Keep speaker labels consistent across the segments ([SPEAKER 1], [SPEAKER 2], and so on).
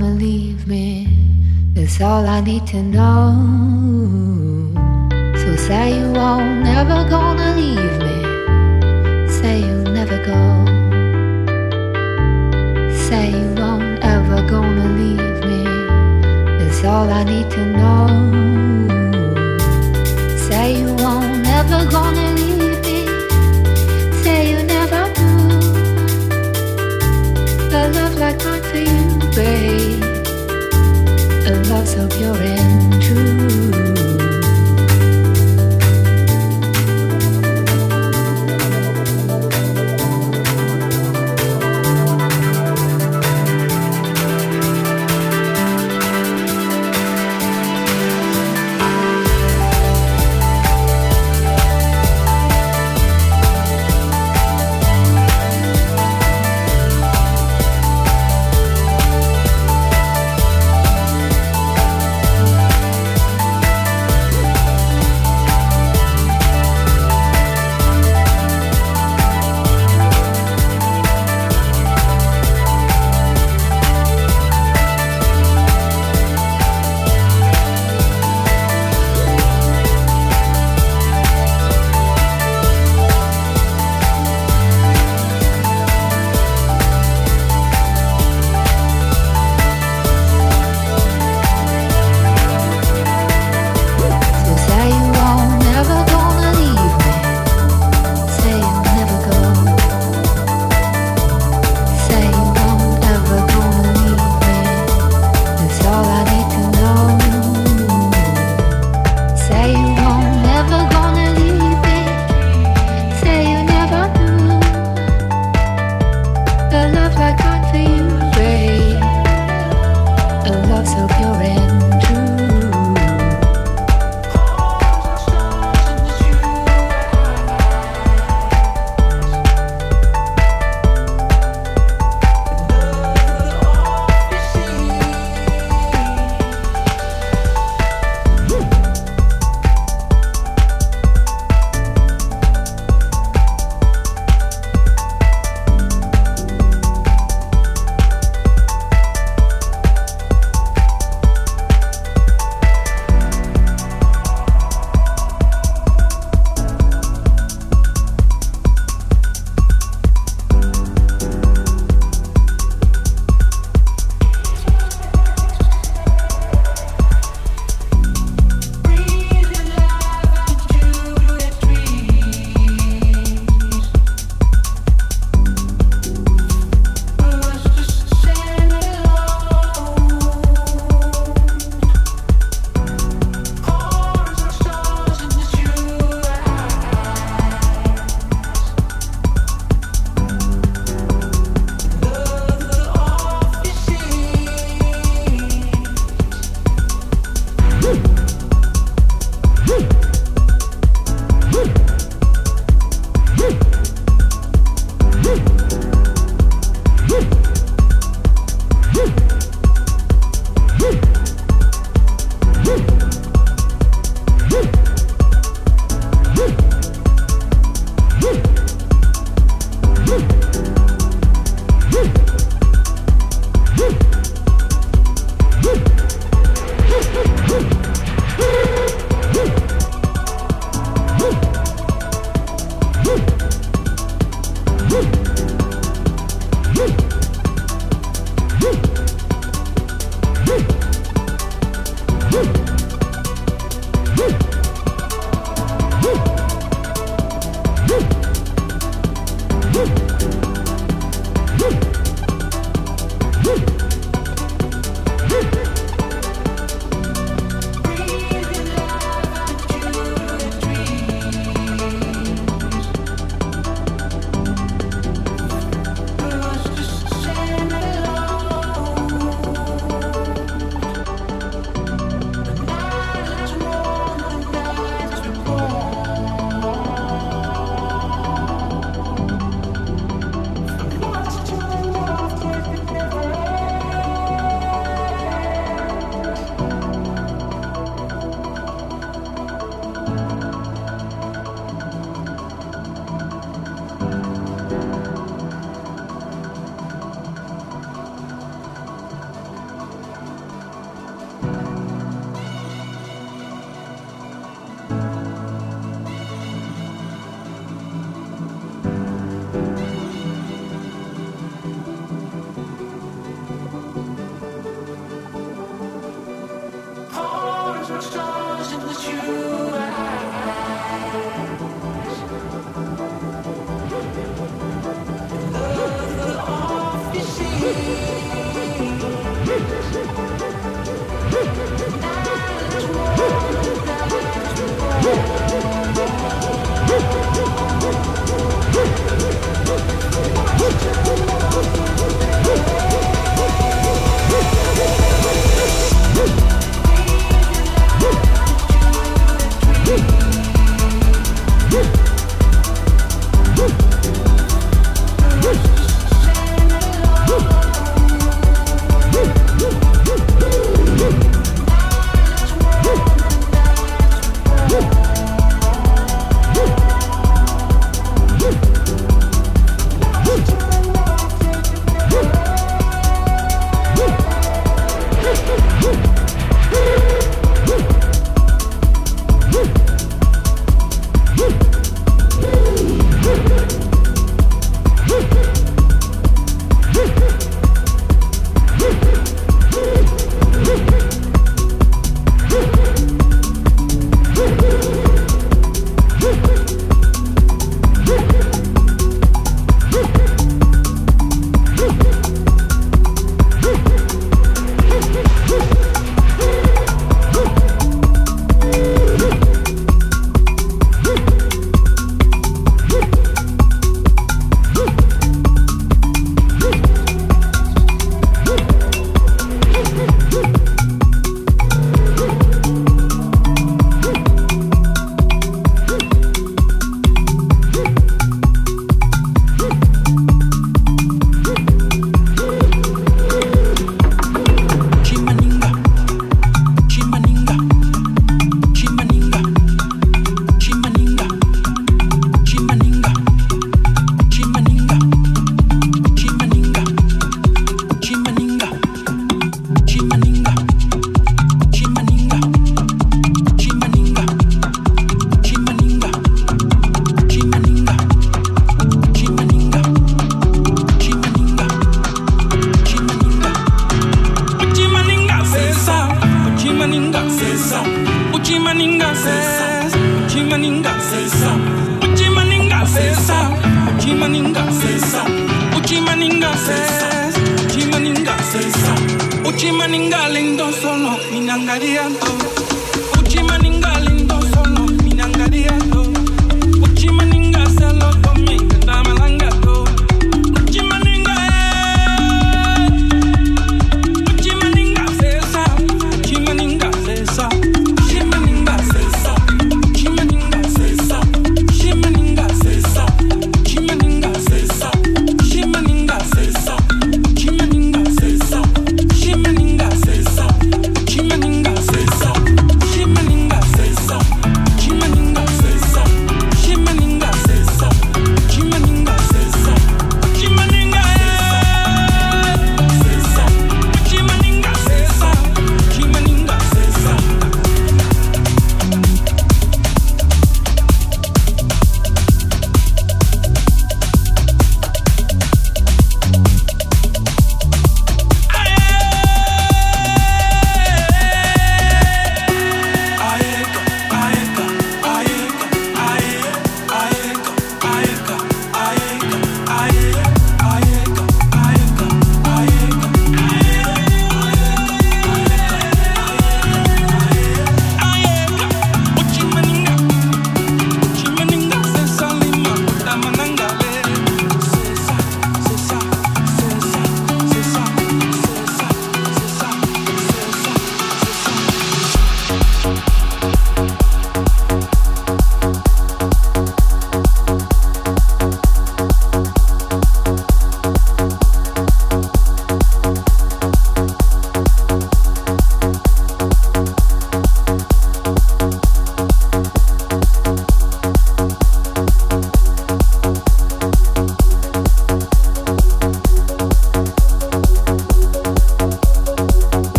[SPEAKER 1] To leave me. That's all I need to know. So say you won't never gonna leave me. Say you'll never go. Say you won't ever gonna leave me. That's all I need to know. Say you won't never gonna so pure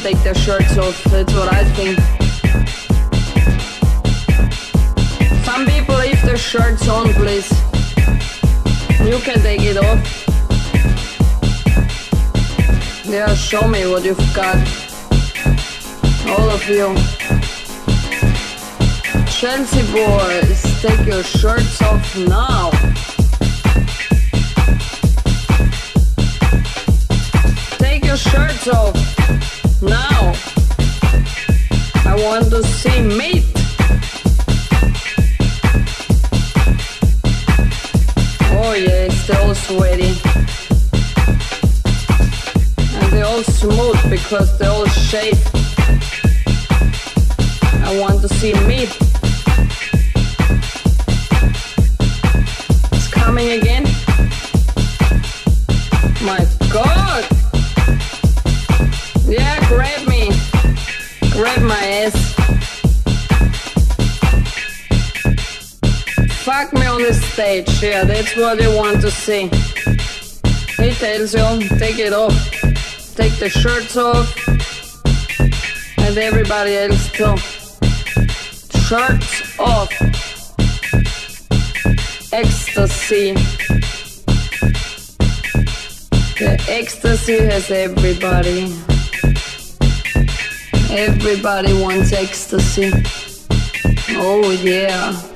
[SPEAKER 2] take their shirts off. That's what I think. Some people leave their shirts on, please. You can take it off. Yeah, show me what you've got. All of you. Chelsea boys, take your shirts off now. Take your shirts off. want to see meat. Oh all sweaty. And they all smooth because they all shaved. I want to see meat. It's coming again. My god! Yeah, grab me. Grab my ass. On the stage, yeah, that's what you want to see. He tells you, take it off. Take the shirts off. And everybody else too. Shirts off. Ecstasy. The ecstasy has everybody. Everybody wants ecstasy. Oh yeah.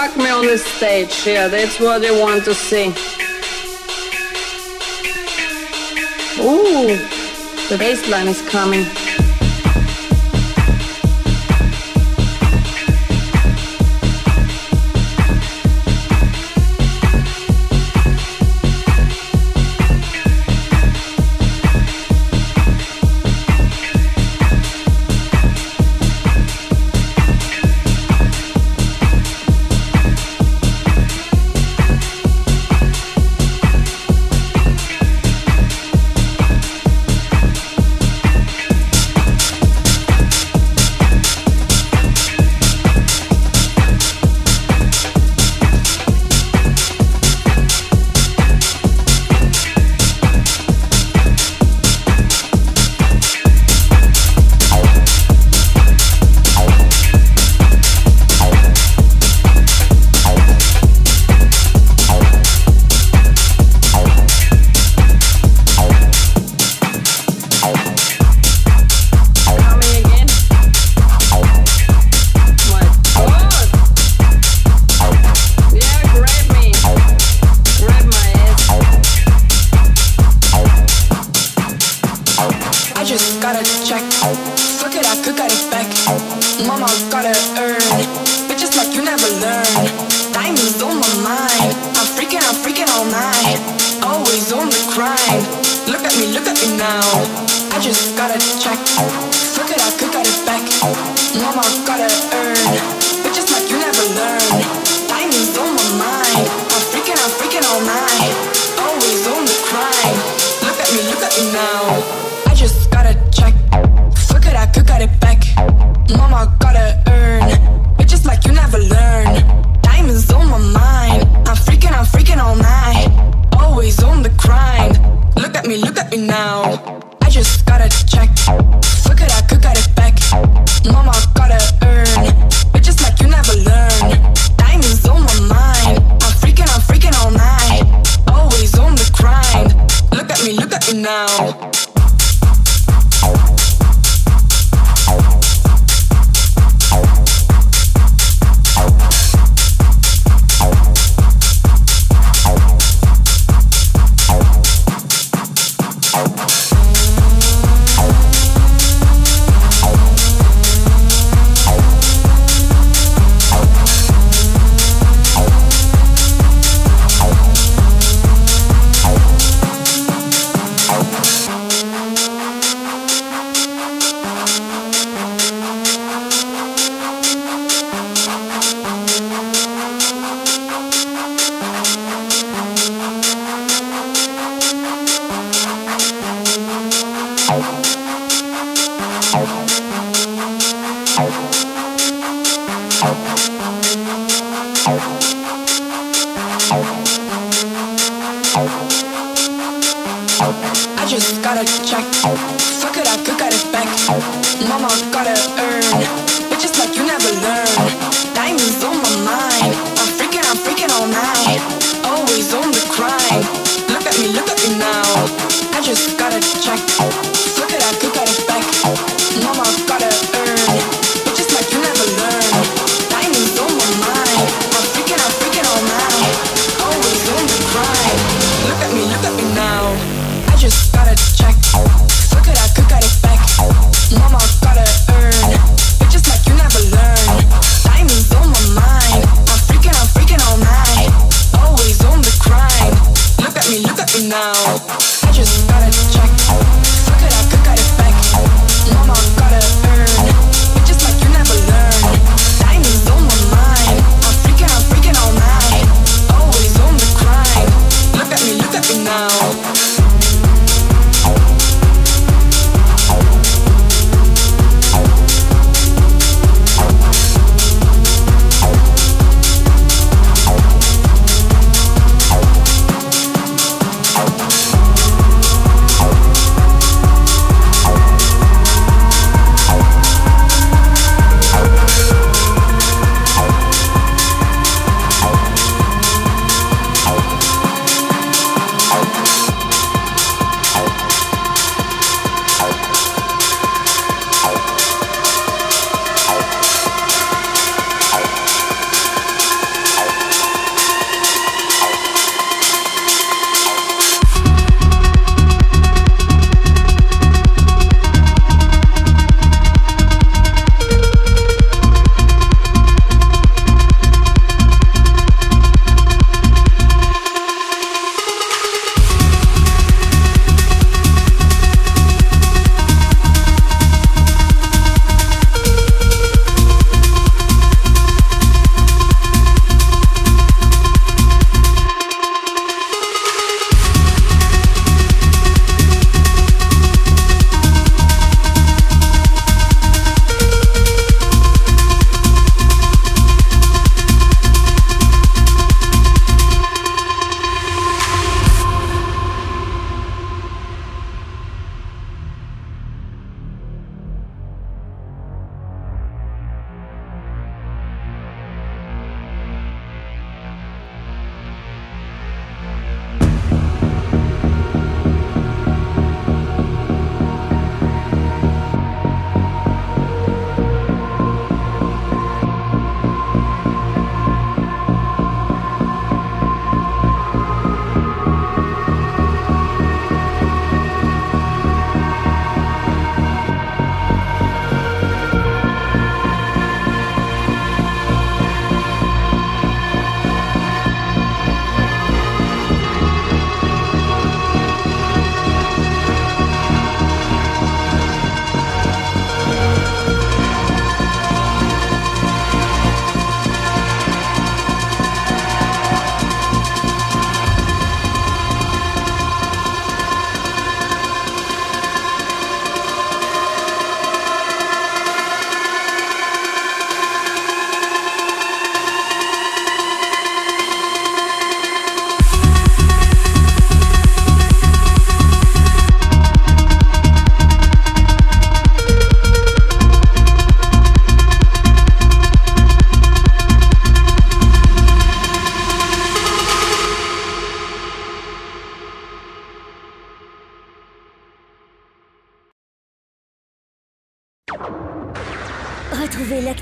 [SPEAKER 2] Fuck me on the stage, yeah, that's what they want to see. Ooh, the bass line is coming.
[SPEAKER 3] Now. I just gotta check. Fuck it, I could get it back. Mama gotta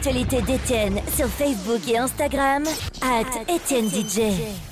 [SPEAKER 4] l'actualité d'Étienne sur Facebook et Instagram, at Étienne DJ.